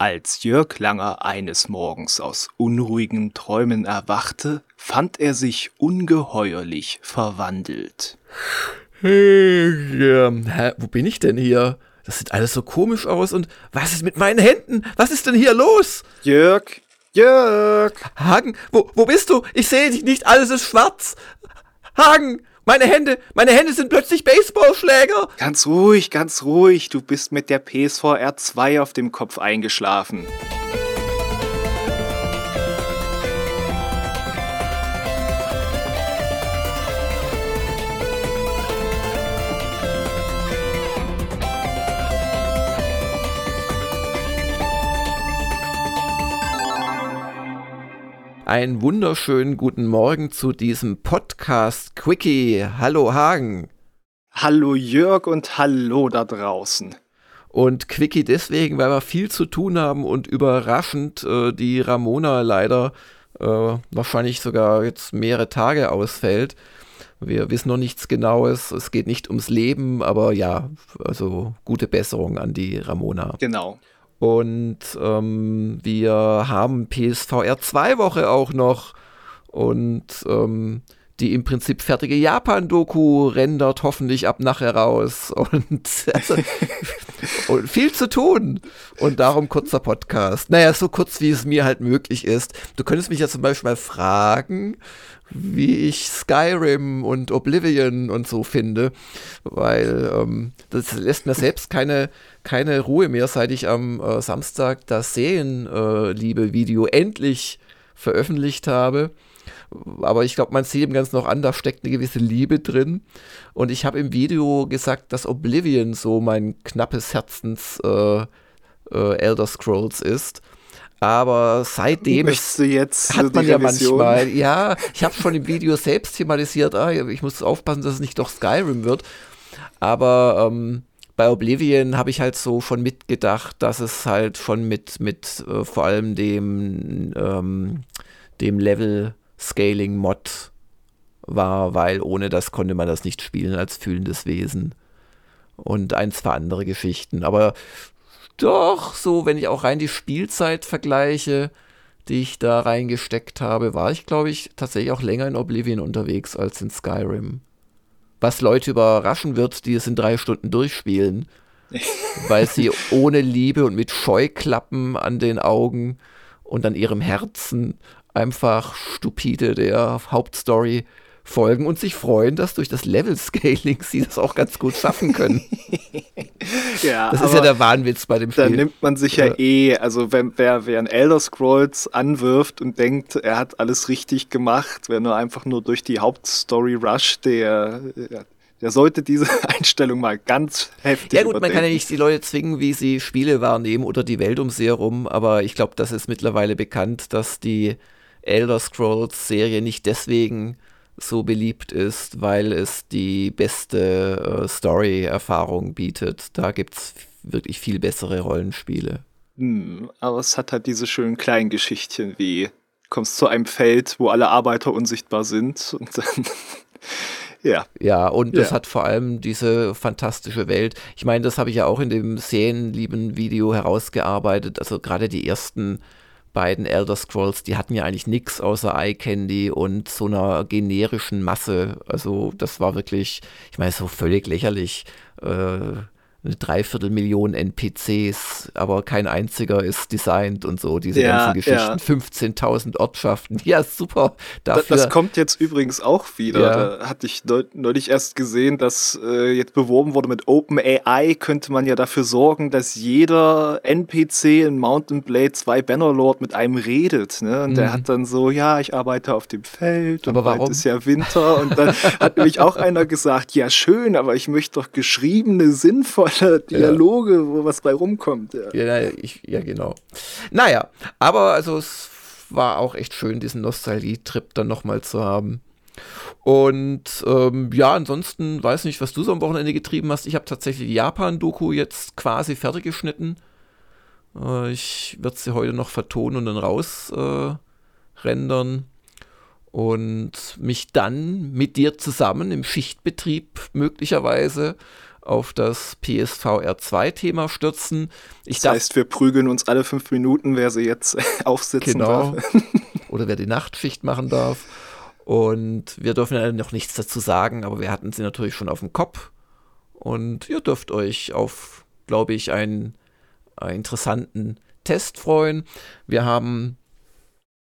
Als Jörg Langer eines Morgens aus unruhigen Träumen erwachte, fand er sich ungeheuerlich verwandelt. Hey, ähm, hä, wo bin ich denn hier? Das sieht alles so komisch aus und was ist mit meinen Händen? Was ist denn hier los? Jörg, Jörg! Hagen, wo, wo bist du? Ich sehe dich nicht, alles ist schwarz. Hagen, meine Hände, meine Hände sind plötzlich Baseballschläger. Ganz ruhig, ganz ruhig. Du bist mit der PSVR 2 auf dem Kopf eingeschlafen. Einen wunderschönen guten Morgen zu diesem Podcast Quickie. Hallo Hagen. Hallo Jörg und hallo da draußen. Und Quickie deswegen, weil wir viel zu tun haben und überraschend äh, die Ramona leider äh, wahrscheinlich sogar jetzt mehrere Tage ausfällt. Wir wissen noch nichts Genaues. Es geht nicht ums Leben, aber ja, also gute Besserung an die Ramona. Genau. Und ähm, wir haben PSVR 2 Woche auch noch. Und ähm, die im Prinzip fertige Japan-Doku rendert hoffentlich ab nachher raus. Und, also, und viel zu tun. Und darum kurzer Podcast. Naja, so kurz wie es mir halt möglich ist. Du könntest mich ja zum Beispiel mal fragen, wie ich Skyrim und Oblivion und so finde, weil ähm, das lässt mir selbst keine, keine Ruhe mehr, seit ich am äh, Samstag das Serienliebe-Video äh, endlich veröffentlicht habe. Aber ich glaube, man sieht ihm ganz noch an, da steckt eine gewisse Liebe drin. Und ich habe im Video gesagt, dass Oblivion so mein knappes Herzens äh, äh Elder Scrolls ist. Aber seitdem jetzt hat man ja manchmal, ja, ich habe schon im Video selbst thematisiert, ah, ich muss aufpassen, dass es nicht doch Skyrim wird. Aber ähm, bei Oblivion habe ich halt so schon mitgedacht, dass es halt schon mit, mit äh, vor allem dem, ähm, dem Level-Scaling-Mod war, weil ohne das konnte man das nicht spielen als fühlendes Wesen. Und ein, zwei andere Geschichten. Aber doch, so, wenn ich auch rein die Spielzeit vergleiche, die ich da reingesteckt habe, war ich, glaube ich, tatsächlich auch länger in Oblivion unterwegs als in Skyrim. Was Leute überraschen wird, die es in drei Stunden durchspielen, weil sie ohne Liebe und mit Scheuklappen an den Augen und an ihrem Herzen einfach stupide der Hauptstory folgen und sich freuen, dass durch das Level-Scaling sie das auch ganz gut schaffen können. ja, das ist ja der Wahnwitz bei dem Spiel. Da nimmt man sich ja, ja eh, also wenn, wer, wer ein Elder Scrolls anwirft und denkt, er hat alles richtig gemacht, wer nur einfach nur durch die Hauptstory rusht, der, der sollte diese Einstellung mal ganz heftig Ja gut, überdenken. man kann ja nicht die Leute zwingen, wie sie Spiele wahrnehmen oder die Welt um sie herum, aber ich glaube, das ist mittlerweile bekannt, dass die Elder Scrolls Serie nicht deswegen so beliebt ist, weil es die beste äh, Story-Erfahrung bietet. Da gibt es wirklich viel bessere Rollenspiele. Hm, aber es hat halt diese schönen kleinen Geschichtchen wie kommst zu einem Feld, wo alle Arbeiter unsichtbar sind und dann Ja. Ja, und ja. das hat vor allem diese fantastische Welt. Ich meine, das habe ich ja auch in dem Serienlieben Video herausgearbeitet. Also gerade die ersten beiden Elder Scrolls, die hatten ja eigentlich nichts außer Eye Candy und so einer generischen Masse. Also das war wirklich, ich meine, so völlig lächerlich. Äh, eine Dreiviertelmillion NPCs, aber kein einziger ist designt und so, diese ja, ganzen Geschichten. Ja. 15.000 Ortschaften. Ja, super. Dafür, das, kommt jetzt übrigens auch wieder. Ja. Da hatte ich neulich erst gesehen, dass äh, jetzt beworben wurde mit OpenAI, könnte man ja dafür sorgen, dass jeder NPC in Mountain Blade 2 Bannerlord mit einem redet. Ne? Und mhm. der hat dann so, ja, ich arbeite auf dem Feld und aber bald ist ja Winter. Und dann hat nämlich auch einer gesagt, ja schön, aber ich möchte doch geschriebene, sinnvolle Dialoge, ja. wo was bei rumkommt. Ja. Ja, ich, ja, genau. Naja, aber also es war auch echt schön, diesen Nostalgie-Trip dann nochmal zu haben. Und ähm, ja, ansonsten weiß nicht, was du so am Wochenende getrieben hast. Ich habe tatsächlich die Japan-Doku jetzt quasi fertig geschnitten. Äh, ich werde sie heute noch vertonen und dann raus äh. Und mich dann mit dir zusammen im Schichtbetrieb möglicherweise auf das PSVR 2-Thema stürzen. Ich das heißt, wir prügeln uns alle fünf Minuten, wer sie jetzt aufsitzen genau. darf. Oder wer die Nachtschicht machen darf. Und wir dürfen ja noch nichts dazu sagen, aber wir hatten sie natürlich schon auf dem Kopf. Und ihr dürft euch auf, glaube ich, einen, einen interessanten Test freuen. Wir haben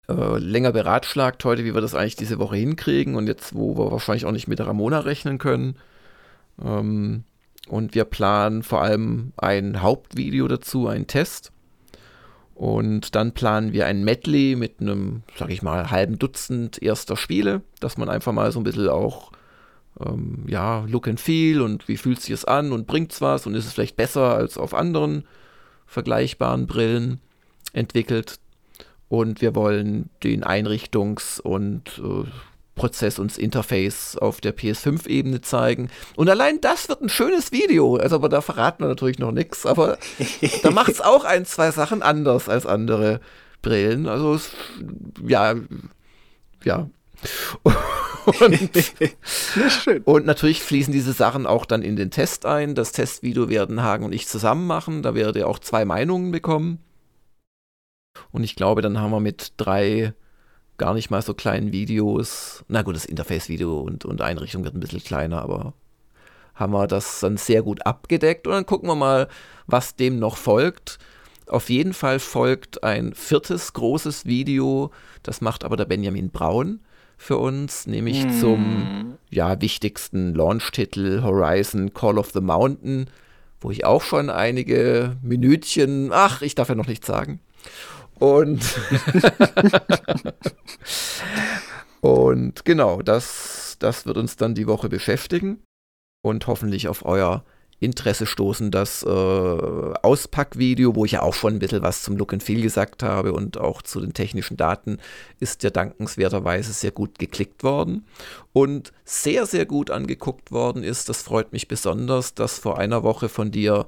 äh, länger beratschlagt heute, wie wir das eigentlich diese Woche hinkriegen und jetzt, wo wir wahrscheinlich auch nicht mit Ramona rechnen können. Ähm, und wir planen vor allem ein Hauptvideo dazu, einen Test. Und dann planen wir ein Medley mit einem, sag ich mal, halben Dutzend erster Spiele, dass man einfach mal so ein bisschen auch, ähm, ja, Look and Feel und wie fühlt sich es an und bringt es was und ist es vielleicht besser als auf anderen vergleichbaren Brillen entwickelt. Und wir wollen den Einrichtungs- und äh, Prozess und das Interface auf der PS5-Ebene zeigen. Und allein das wird ein schönes Video. Also, aber da verraten wir natürlich noch nichts. Aber da macht es auch ein, zwei Sachen anders als andere Brillen. Also, es, ja, ja. Und, und, natürlich fließen diese Sachen auch dann in den Test ein. Das Testvideo werden Hagen und ich zusammen machen. Da werdet ihr auch zwei Meinungen bekommen. Und ich glaube, dann haben wir mit drei gar nicht mal so kleinen Videos. Na gut, das Interface-Video und, und Einrichtung wird ein bisschen kleiner, aber haben wir das dann sehr gut abgedeckt. Und dann gucken wir mal, was dem noch folgt. Auf jeden Fall folgt ein viertes großes Video, das macht aber der Benjamin Braun für uns, nämlich mm. zum ja, wichtigsten Launch-Titel Horizon Call of the Mountain, wo ich auch schon einige Minütchen, ach, ich darf ja noch nichts sagen. Und, und genau, das, das wird uns dann die Woche beschäftigen und hoffentlich auf euer Interesse stoßen. Das äh, Auspackvideo, wo ich ja auch schon ein bisschen was zum Look and Feel gesagt habe und auch zu den technischen Daten, ist ja dankenswerterweise sehr gut geklickt worden und sehr, sehr gut angeguckt worden ist. Das freut mich besonders, dass vor einer Woche von dir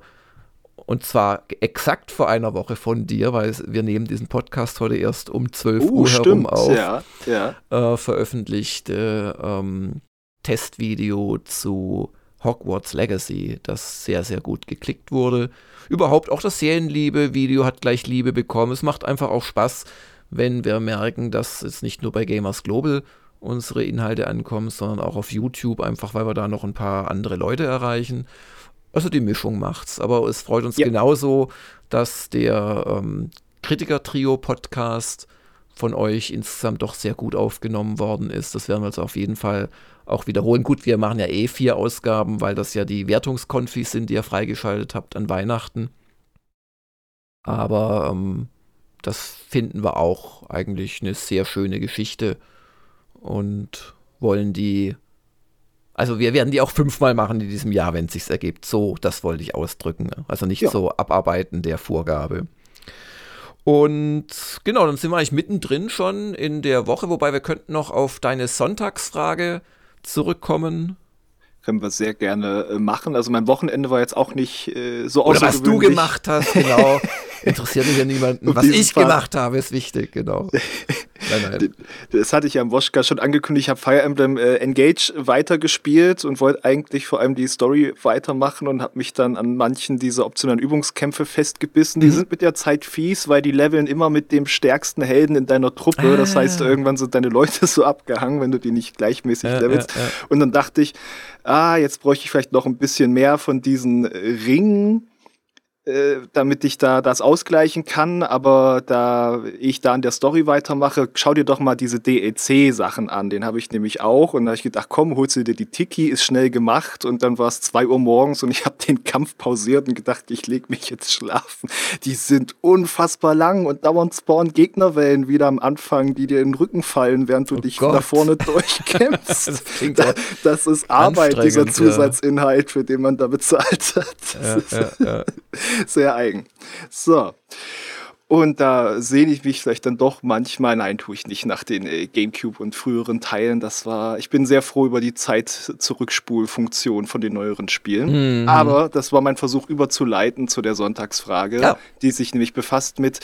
und zwar exakt vor einer Woche von dir, weil wir nehmen diesen Podcast heute erst um 12 uh, Uhr stimmt, herum auf, ja, ja. Äh, veröffentlichte ähm, Testvideo zu Hogwarts Legacy, das sehr, sehr gut geklickt wurde. Überhaupt auch das Serienliebe-Video hat gleich Liebe bekommen. Es macht einfach auch Spaß, wenn wir merken, dass es nicht nur bei Gamers Global unsere Inhalte ankommen, sondern auch auf YouTube, einfach weil wir da noch ein paar andere Leute erreichen. Also die Mischung macht's. Aber es freut uns ja. genauso, dass der ähm, Kritiker-Trio-Podcast von euch insgesamt doch sehr gut aufgenommen worden ist. Das werden wir jetzt auf jeden Fall auch wiederholen. Gut, wir machen ja eh vier Ausgaben, weil das ja die Wertungskonfis sind, die ihr freigeschaltet habt an Weihnachten. Aber ähm, das finden wir auch eigentlich eine sehr schöne Geschichte und wollen die also wir werden die auch fünfmal machen in diesem Jahr, wenn es sich ergibt. So, das wollte ich ausdrücken. Ne? Also nicht ja. so abarbeiten der Vorgabe. Und genau, dann sind wir eigentlich mittendrin schon in der Woche, wobei wir könnten noch auf deine Sonntagsfrage zurückkommen. Können wir sehr gerne äh, machen. Also mein Wochenende war jetzt auch nicht äh, so Oder was du gemacht hast, genau. Interessiert mich ja niemanden. Was ich Fall. gemacht habe, ist wichtig, genau. Nein, nein. Das hatte ich ja im Woschka schon angekündigt. Ich habe Fire Emblem äh, Engage weitergespielt und wollte eigentlich vor allem die Story weitermachen und habe mich dann an manchen dieser optionalen Übungskämpfe festgebissen. Die mhm. sind mit der Zeit fies, weil die leveln immer mit dem stärksten Helden in deiner Truppe. Ah. Das heißt, irgendwann sind deine Leute so abgehangen, wenn du die nicht gleichmäßig ja, levelst. Ja, ja. Und dann dachte ich, ah, jetzt bräuchte ich vielleicht noch ein bisschen mehr von diesen Ringen äh, damit ich da das ausgleichen kann, aber da ich da an der Story weitermache, schau dir doch mal diese DEC-Sachen an. Den habe ich nämlich auch und da habe ich gedacht, komm, holst du dir die Tiki, ist schnell gemacht und dann war es zwei Uhr morgens und ich habe den Kampf pausiert und gedacht, ich leg mich jetzt schlafen. Die sind unfassbar lang und dauernd spawnen Gegnerwellen wieder am Anfang, die dir in den Rücken fallen, während du oh dich Gott. nach vorne durchkämpfst. das, da, das, ist Arbeit, dieser Zusatzinhalt, für den man da bezahlt hat. Das ja, ja, ja. Sehr eigen. So. Und da sehne ich mich vielleicht dann doch manchmal, nein, tue ich nicht nach den äh, GameCube und früheren Teilen. Das war, ich bin sehr froh über die Zeit-Zurückspulfunktion von den neueren Spielen. Mhm. Aber das war mein Versuch überzuleiten zu der Sonntagsfrage, ja. die sich nämlich befasst mit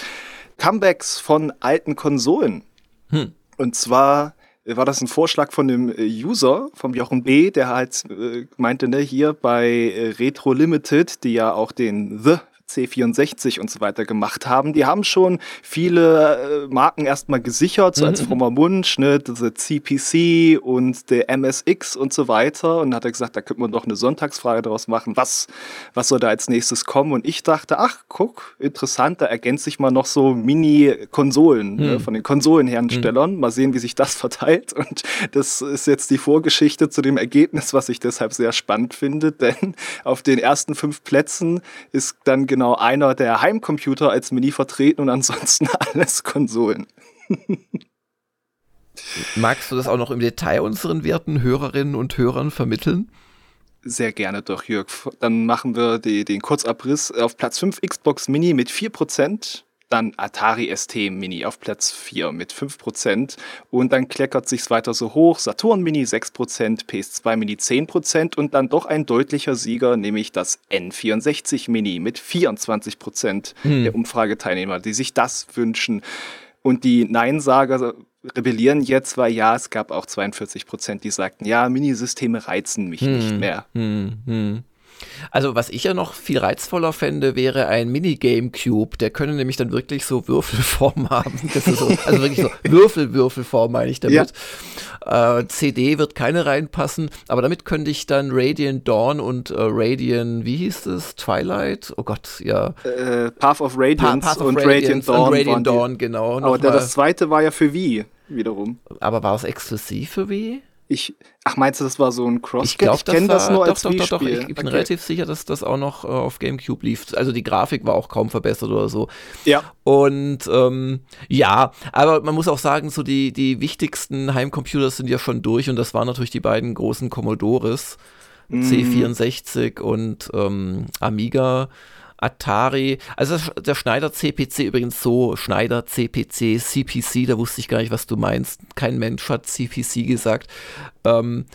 Comebacks von alten Konsolen. Hm. Und zwar war das ein Vorschlag von dem äh, User, vom Jochen B., der halt äh, meinte, ne, hier bei äh, Retro Limited, die ja auch den The C64 und so weiter gemacht haben. Die haben schon viele äh, Marken erstmal gesichert, so als mhm. frommer Wunsch, ne, diese CPC und der MSX und so weiter. Und dann hat er gesagt, da könnte man doch eine Sonntagsfrage daraus machen, was, was soll da als nächstes kommen? Und ich dachte, ach, guck, interessant, da ergänzt sich mal noch so Mini-Konsolen ne, mhm. ne, von den Konsolenherstellern. Mhm. Mal sehen, wie sich das verteilt. Und das ist jetzt die Vorgeschichte zu dem Ergebnis, was ich deshalb sehr spannend finde, denn auf den ersten fünf Plätzen ist dann genau genau einer der Heimcomputer als Mini vertreten und ansonsten alles Konsolen. Magst du das auch noch im Detail unseren werten Hörerinnen und Hörern vermitteln? Sehr gerne doch, Jörg. Dann machen wir die, den Kurzabriss. Auf Platz 5 Xbox Mini mit 4%, dann Atari ST Mini auf Platz 4 mit 5%. Und dann kleckert sich's weiter so hoch. Saturn Mini 6%, PS2 Mini 10% und dann doch ein deutlicher Sieger, nämlich das N64 Mini mit 24% hm. der Umfrageteilnehmer, die sich das wünschen. Und die Neinsager rebellieren jetzt, weil ja, es gab auch 42% die sagten, ja, Minisysteme reizen mich hm. nicht mehr. Hm. hm. Also was ich ja noch viel reizvoller fände, wäre ein Minigame Cube. Der könnte nämlich dann wirklich so Würfelform haben. So, also wirklich so Würfel-Würfelform meine ich damit. Ja. Äh, CD wird keine reinpassen, aber damit könnte ich dann Radiant Dawn und äh, Radiant, wie hieß es? Twilight? Oh Gott, ja. Äh, Path of Radiance pa Path of und Radiant Dawn. Und Radiant Dawn, genau. Aber der, das zweite war ja für Wii wiederum. Aber war es exklusiv für Wii? Ich, ach, meinst du, das war so ein cross Ich, ich kenne das nur doch, als doch, doch, doch, Ich, ich bin okay. relativ sicher, dass das auch noch äh, auf GameCube lief. Also die Grafik war auch kaum verbessert oder so. Ja. Und ähm, ja, aber man muss auch sagen, so die, die wichtigsten Heimcomputer sind ja schon durch und das waren natürlich die beiden großen Commodores, mm. C64 und ähm, Amiga. Atari, also der Schneider CPC übrigens so, Schneider CPC, CPC, da wusste ich gar nicht, was du meinst. Kein Mensch hat CPC gesagt. Ähm,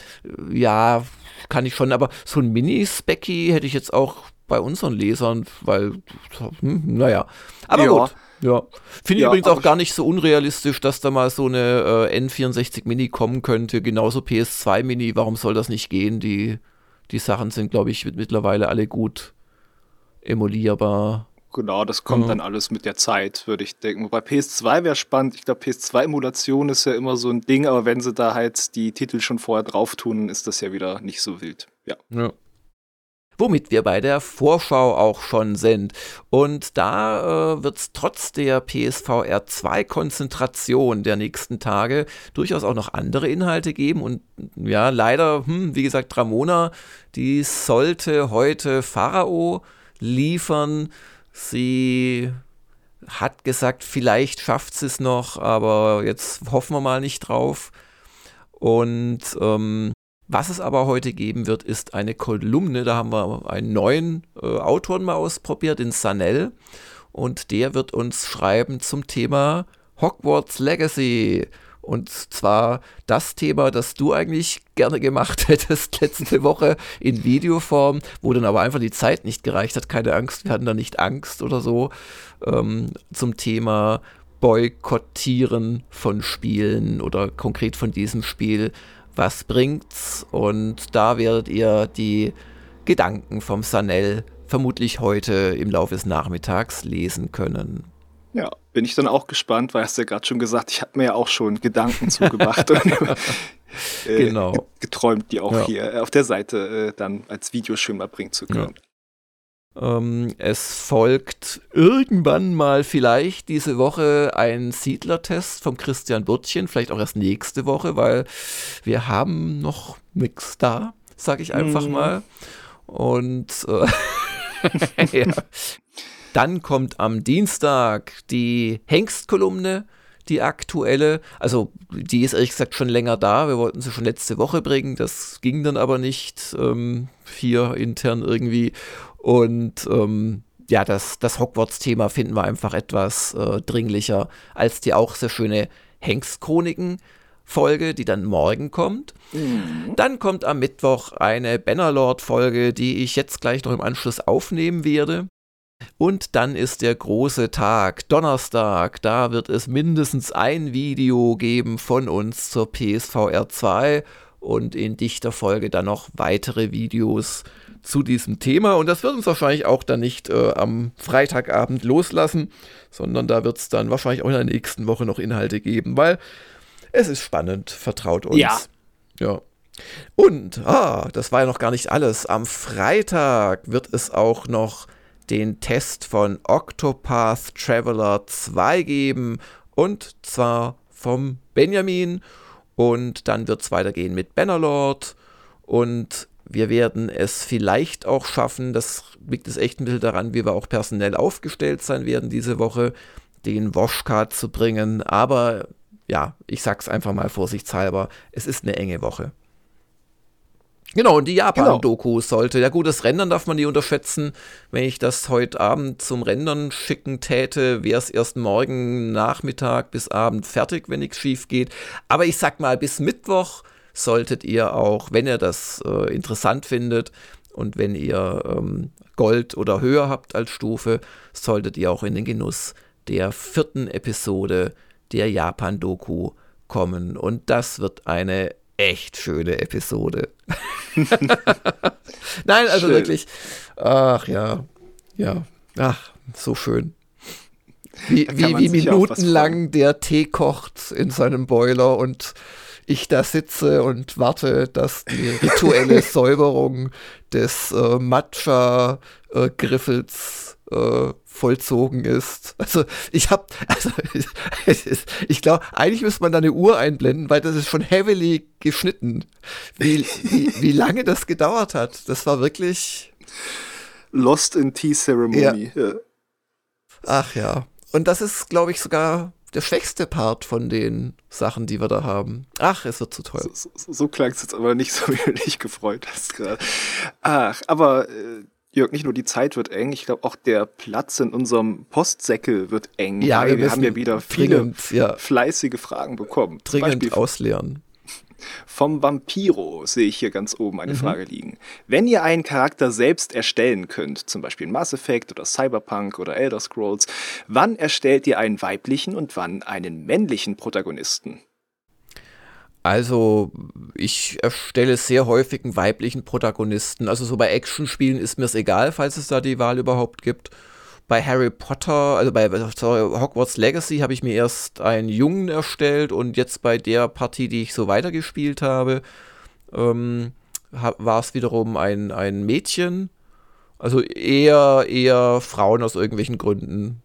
ja, kann ich schon, aber so ein Mini-Specky hätte ich jetzt auch bei unseren Lesern, weil, hm, naja. Aber ja. gut. Ja. Finde ich ja, übrigens auch gar nicht so unrealistisch, dass da mal so eine äh, N64 Mini kommen könnte. Genauso PS2 Mini, warum soll das nicht gehen? Die, die Sachen sind, glaube ich, mittlerweile alle gut emulierbar. Genau, das kommt mhm. dann alles mit der Zeit, würde ich denken. Wobei PS2 wäre spannend. Ich glaube, PS2-Emulation ist ja immer so ein Ding, aber wenn sie da halt die Titel schon vorher drauf tun, ist das ja wieder nicht so wild. Ja. ja. Womit wir bei der Vorschau auch schon sind. Und da äh, wird es trotz der PSVR 2 Konzentration der nächsten Tage durchaus auch noch andere Inhalte geben. Und ja, leider, hm, wie gesagt, Ramona, die sollte heute Pharao liefern. Sie hat gesagt, vielleicht schafft sie es noch, aber jetzt hoffen wir mal nicht drauf. Und ähm, was es aber heute geben wird, ist eine Kolumne. Da haben wir einen neuen äh, Autoren mal ausprobiert, den Sanel. Und der wird uns schreiben zum Thema Hogwarts Legacy. Und zwar das Thema, das du eigentlich gerne gemacht hättest letzte Woche in Videoform, wo dann aber einfach die Zeit nicht gereicht hat. Keine Angst, wir hatten da nicht Angst oder so. Ähm, zum Thema Boykottieren von Spielen oder konkret von diesem Spiel. Was bringt's? Und da werdet ihr die Gedanken vom Sanel vermutlich heute im Laufe des Nachmittags lesen können. Ja, bin ich dann auch gespannt, weil hast du ja gerade schon gesagt, ich habe mir ja auch schon Gedanken zugemacht und äh, genau. geträumt, die auch ja. hier auf der Seite äh, dann als Video schön mal bringen zu können. Ja. Ähm, es folgt irgendwann mal vielleicht diese Woche ein Siedlertest vom Christian Burtchen, vielleicht auch erst nächste Woche, weil wir haben noch nichts da, sage ich einfach mm. mal. Und äh, ja. Dann kommt am Dienstag die Hengstkolumne, die aktuelle. Also die ist ehrlich gesagt schon länger da. Wir wollten sie schon letzte Woche bringen. Das ging dann aber nicht ähm, hier intern irgendwie. Und ähm, ja, das, das Hogwarts-Thema finden wir einfach etwas äh, dringlicher als die auch sehr schöne Hengstchroniken. Folge, die dann morgen kommt. Mhm. Dann kommt am Mittwoch eine Bannerlord-Folge, die ich jetzt gleich noch im Anschluss aufnehmen werde. Und dann ist der große Tag, Donnerstag. Da wird es mindestens ein Video geben von uns zur PSVR 2 und in dichter Folge dann noch weitere Videos zu diesem Thema. Und das wird uns wahrscheinlich auch dann nicht äh, am Freitagabend loslassen, sondern da wird es dann wahrscheinlich auch in der nächsten Woche noch Inhalte geben, weil es ist spannend, vertraut uns. Ja. Ja. Und, ah, das war ja noch gar nicht alles. Am Freitag wird es auch noch den Test von Octopath Traveler 2 geben. Und zwar vom Benjamin. Und dann wird es weitergehen mit Bannerlord. Und wir werden es vielleicht auch schaffen, das liegt es echt ein bisschen daran, wie wir auch personell aufgestellt sein werden diese Woche, den Washcard zu bringen, aber ja, ich sag's einfach mal vorsichtshalber, es ist eine enge Woche. Genau, und die Japan-Doku genau. sollte. Ja, gut, das Rendern darf man nie unterschätzen. Wenn ich das heute Abend zum Rendern schicken täte, wäre es erst morgen Nachmittag bis Abend fertig, wenn nichts schief geht. Aber ich sag mal, bis Mittwoch solltet ihr auch, wenn ihr das äh, interessant findet und wenn ihr ähm, Gold oder höher habt als Stufe, solltet ihr auch in den Genuss der vierten Episode der Japan-Doku kommen. Und das wird eine echt schöne Episode. Nein, also schön. wirklich. Ach ja, ja, ach, so schön. Wie, wie, wie minutenlang der Tee kocht in seinem Boiler und ich da sitze und warte, dass die rituelle Säuberung des äh, Matcha-Griffels äh, vollzogen ist. Also ich habe, also ich glaube, eigentlich müsste man da eine Uhr einblenden, weil das ist schon heavily geschnitten. Wie, wie, wie lange das gedauert hat, das war wirklich Lost in Tea Ceremony. Ja. Ja. Ach ja. Und das ist, glaube ich, sogar der schwächste Part von den Sachen, die wir da haben. Ach, es wird zu toll. So, so, so klang es jetzt aber nicht so, wie du dich gefreut hast gerade. Ach, aber äh, Jörg, nicht nur die Zeit wird eng, ich glaube auch der Platz in unserem Postsäckel wird eng. Ja, wir, wir haben ja wieder viele ja. fleißige Fragen bekommen. Dringend ausleeren. Vom Vampiro sehe ich hier ganz oben eine mhm. Frage liegen. Wenn ihr einen Charakter selbst erstellen könnt, zum Beispiel Mass Effect oder Cyberpunk oder Elder Scrolls, wann erstellt ihr einen weiblichen und wann einen männlichen Protagonisten? Also, ich erstelle sehr häufig einen weiblichen Protagonisten. Also, so bei Actionspielen ist mir es egal, falls es da die Wahl überhaupt gibt. Bei Harry Potter, also bei sorry, Hogwarts Legacy, habe ich mir erst einen Jungen erstellt und jetzt bei der Partie, die ich so weitergespielt habe, ähm, war es wiederum ein, ein Mädchen. Also eher, eher Frauen aus irgendwelchen Gründen.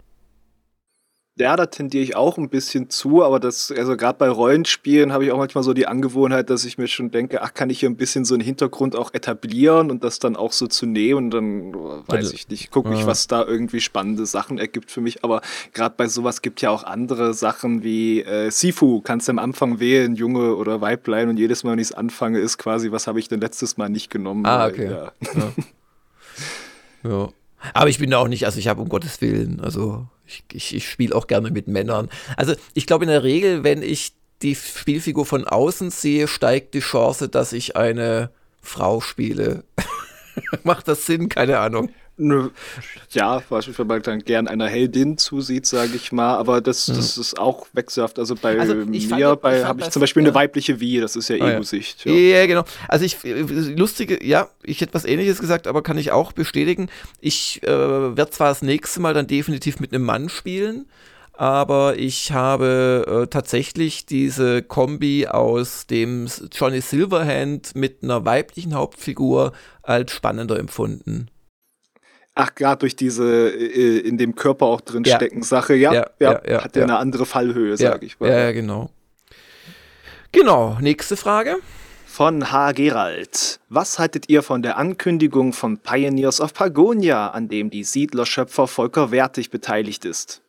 Ja, da tendiere ich auch ein bisschen zu, aber das, also gerade bei Rollenspielen habe ich auch manchmal so die Angewohnheit, dass ich mir schon denke, ach, kann ich hier ein bisschen so einen Hintergrund auch etablieren und das dann auch so zu nehmen und dann weiß ich nicht, gucke ich, was da irgendwie spannende Sachen ergibt für mich. Aber gerade bei sowas gibt ja auch andere Sachen wie äh, Sifu, kannst du am Anfang wählen, Junge oder Weiblein und jedes Mal, wenn ich es anfange, ist quasi, was habe ich denn letztes Mal nicht genommen. Ah, okay. ja. ja. ja. Aber ich bin da auch nicht, also ich habe um Gottes Willen, also ich, ich, ich spiele auch gerne mit Männern. Also ich glaube in der Regel, wenn ich die Spielfigur von außen sehe, steigt die Chance, dass ich eine Frau spiele. Macht das Sinn? Keine Ahnung. Ja, beispielsweise man dann gern einer Heldin zusieht, sage ich mal, aber das, das ist auch wechselhaft. Also bei also mir habe ich zum Beispiel ja. eine weibliche Wie, das ist ja ah, Ego-Sicht. Ja. ja. genau. Also ich, lustige, ja, ich hätte was ähnliches gesagt, aber kann ich auch bestätigen. Ich äh, werde zwar das nächste Mal dann definitiv mit einem Mann spielen, aber ich habe äh, tatsächlich diese Kombi aus dem Johnny Silverhand mit einer weiblichen Hauptfigur als spannender empfunden. Ach, gerade durch diese äh, in dem Körper auch drin ja. stecken Sache, ja, ja, ja, ja hat ja eine andere Fallhöhe, sage ich mal. Ja, genau. Genau, nächste Frage. Von H. Gerald. Was haltet ihr von der Ankündigung von Pioneers of Pagonia, an dem die Siedlerschöpfer Volker Wertig beteiligt ist?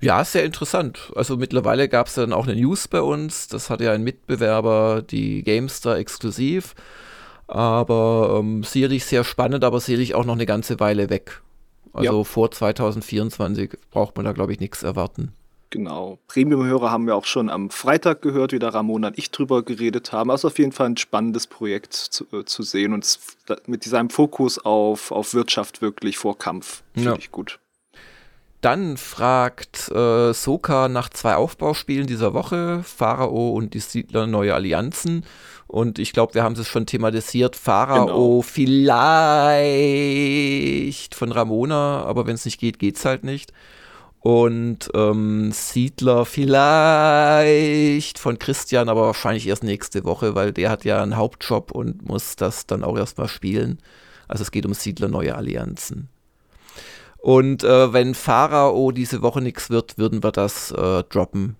Ja, sehr interessant. Also mittlerweile gab es dann auch eine News bei uns. Das hat ja ein Mitbewerber, die Gamestar exklusiv. Aber ähm, sicherlich sehr spannend, aber sicherlich auch noch eine ganze Weile weg. Also ja. vor 2024 braucht man da, glaube ich, nichts erwarten. Genau. Premium-Hörer haben wir auch schon am Freitag gehört, wie da Ramona und ich drüber geredet haben. Also auf jeden Fall ein spannendes Projekt zu, äh, zu sehen und mit diesem Fokus auf, auf Wirtschaft wirklich vor Kampf. Finde ja. ich gut. Dann fragt äh, Soka nach zwei Aufbauspielen dieser Woche, Pharao und die Siedler Neue Allianzen. Und ich glaube, wir haben es schon thematisiert. Pharao genau. vielleicht von Ramona, aber wenn es nicht geht, geht es halt nicht. Und ähm, Siedler vielleicht von Christian, aber wahrscheinlich erst nächste Woche, weil der hat ja einen Hauptjob und muss das dann auch erstmal spielen. Also es geht um Siedler neue Allianzen. Und äh, wenn Pharao diese Woche nichts wird, würden wir das äh, droppen.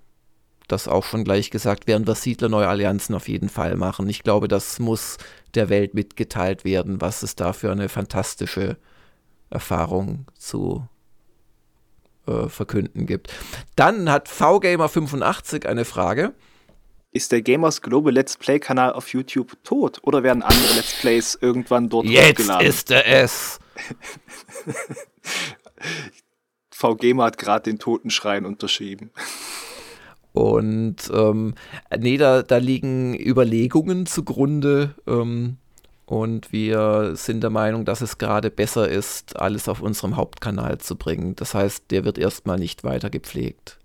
Das auch schon gleich gesagt, werden wir Siedler neue Allianzen auf jeden Fall machen. Ich glaube, das muss der Welt mitgeteilt werden, was es da für eine fantastische Erfahrung zu äh, verkünden gibt. Dann hat VGamer85 eine Frage. Ist der Gamers Global Let's Play Kanal auf YouTube tot oder werden andere Let's Plays irgendwann dort Jetzt hochgeladen? ist er es. VGamer hat gerade den Totenschrein unterschrieben. Und ähm, nee, da, da liegen Überlegungen zugrunde. Ähm, und wir sind der Meinung, dass es gerade besser ist, alles auf unserem Hauptkanal zu bringen. Das heißt, der wird erstmal nicht weiter gepflegt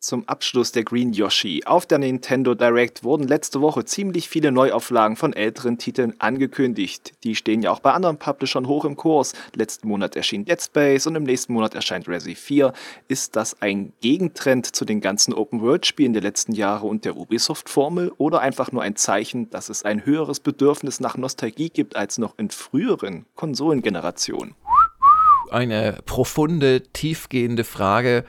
zum Abschluss der Green Yoshi. Auf der Nintendo Direct wurden letzte Woche ziemlich viele Neuauflagen von älteren Titeln angekündigt. Die stehen ja auch bei anderen Publishern hoch im Kurs. Letzten Monat erschien Dead Space und im nächsten Monat erscheint Resi 4. Ist das ein Gegentrend zu den ganzen Open-World-Spielen der letzten Jahre und der Ubisoft-Formel oder einfach nur ein Zeichen, dass es ein höheres Bedürfnis nach Nostalgie gibt als noch in früheren Konsolengenerationen? Eine profunde, tiefgehende Frage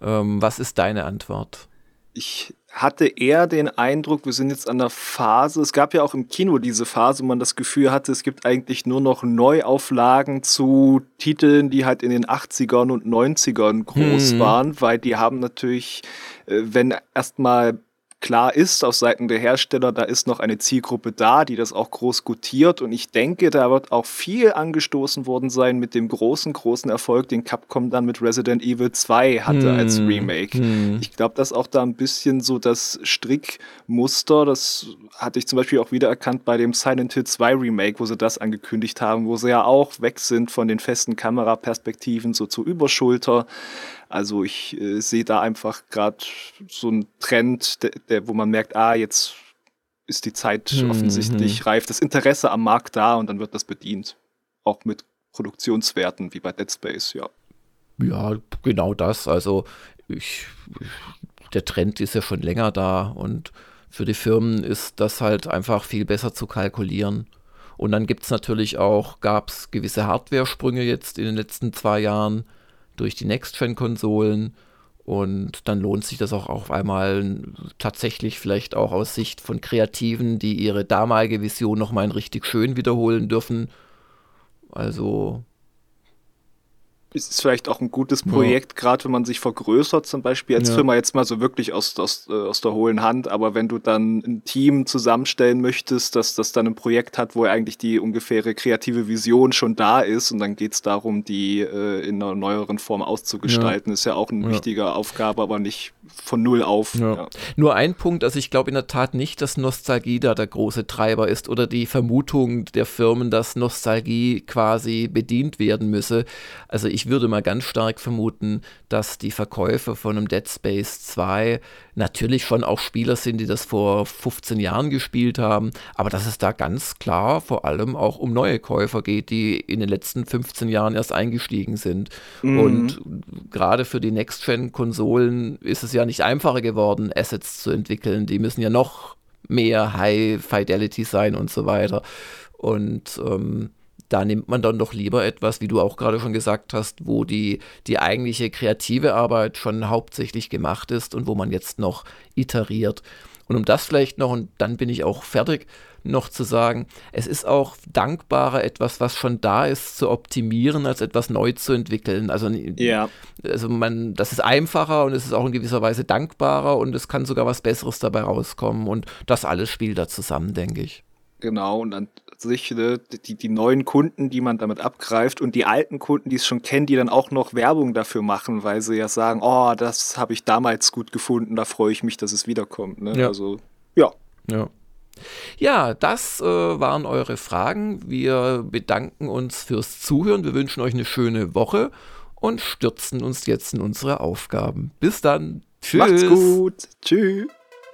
ähm, was ist deine Antwort? Ich hatte eher den Eindruck, wir sind jetzt an der Phase, es gab ja auch im Kino diese Phase, wo man das Gefühl hatte, es gibt eigentlich nur noch Neuauflagen zu Titeln, die halt in den 80ern und 90ern groß hm. waren, weil die haben natürlich, äh, wenn erstmal klar ist auf Seiten der Hersteller, da ist noch eine Zielgruppe da, die das auch groß gutiert. Und ich denke, da wird auch viel angestoßen worden sein mit dem großen, großen Erfolg, den Capcom dann mit Resident Evil 2 hatte hm. als Remake. Hm. Ich glaube, dass auch da ein bisschen so das Strickmuster, das hatte ich zum Beispiel auch wiedererkannt bei dem Silent Hill 2 Remake, wo sie das angekündigt haben, wo sie ja auch weg sind von den festen Kameraperspektiven so zur Überschulter. Also ich äh, sehe da einfach gerade so einen Trend, der, der, wo man merkt, ah, jetzt ist die Zeit mhm. offensichtlich reif, das Interesse am Markt da und dann wird das bedient. Auch mit Produktionswerten wie bei Dead Space, ja. Ja, genau das. Also ich, der Trend ist ja schon länger da und für die Firmen ist das halt einfach viel besser zu kalkulieren. Und dann gibt es natürlich auch, gab es gewisse Hardware-Sprünge jetzt in den letzten zwei Jahren, durch die Next-Gen-Konsolen. Und dann lohnt sich das auch auf einmal tatsächlich vielleicht auch aus Sicht von Kreativen, die ihre damalige Vision nochmal richtig schön wiederholen dürfen. Also ist vielleicht auch ein gutes Projekt, ja. gerade wenn man sich vergrößert, zum Beispiel als ja. Firma jetzt mal so wirklich aus, aus, äh, aus der hohlen Hand, aber wenn du dann ein Team zusammenstellen möchtest, dass das dann ein Projekt hat, wo eigentlich die ungefähre kreative Vision schon da ist und dann geht es darum, die äh, in einer neueren Form auszugestalten, ja. ist ja auch eine wichtige Aufgabe, aber nicht von null auf. Nur ein Punkt, also ich glaube in der Tat nicht, dass Nostalgie da der große Treiber ist oder die Vermutung der Firmen, dass Nostalgie quasi bedient werden müsse. Also ich ich würde mal ganz stark vermuten, dass die Verkäufer von einem Dead Space 2 natürlich schon auch Spieler sind, die das vor 15 Jahren gespielt haben, aber dass es da ganz klar vor allem auch um neue Käufer geht, die in den letzten 15 Jahren erst eingestiegen sind. Mhm. Und gerade für die Next-Gen-Konsolen ist es ja nicht einfacher geworden, Assets zu entwickeln. Die müssen ja noch mehr High Fidelity sein und so weiter. Und ähm, da nimmt man dann doch lieber etwas, wie du auch gerade schon gesagt hast, wo die, die eigentliche kreative Arbeit schon hauptsächlich gemacht ist und wo man jetzt noch iteriert. Und um das vielleicht noch, und dann bin ich auch fertig, noch zu sagen, es ist auch dankbarer, etwas, was schon da ist, zu optimieren, als etwas neu zu entwickeln. Also, ja. also man, das ist einfacher und es ist auch in gewisser Weise dankbarer und es kann sogar was Besseres dabei rauskommen. Und das alles spielt da zusammen, denke ich. Genau, und dann sich ne, die, die neuen Kunden, die man damit abgreift und die alten Kunden, die es schon kennen, die dann auch noch Werbung dafür machen, weil sie ja sagen, oh, das habe ich damals gut gefunden, da freue ich mich, dass es wiederkommt. Ne? Ja. Also, ja. Ja. Ja, das äh, waren eure Fragen. Wir bedanken uns fürs Zuhören. Wir wünschen euch eine schöne Woche und stürzen uns jetzt in unsere Aufgaben. Bis dann. Tschüss. Macht's gut. Tschüss.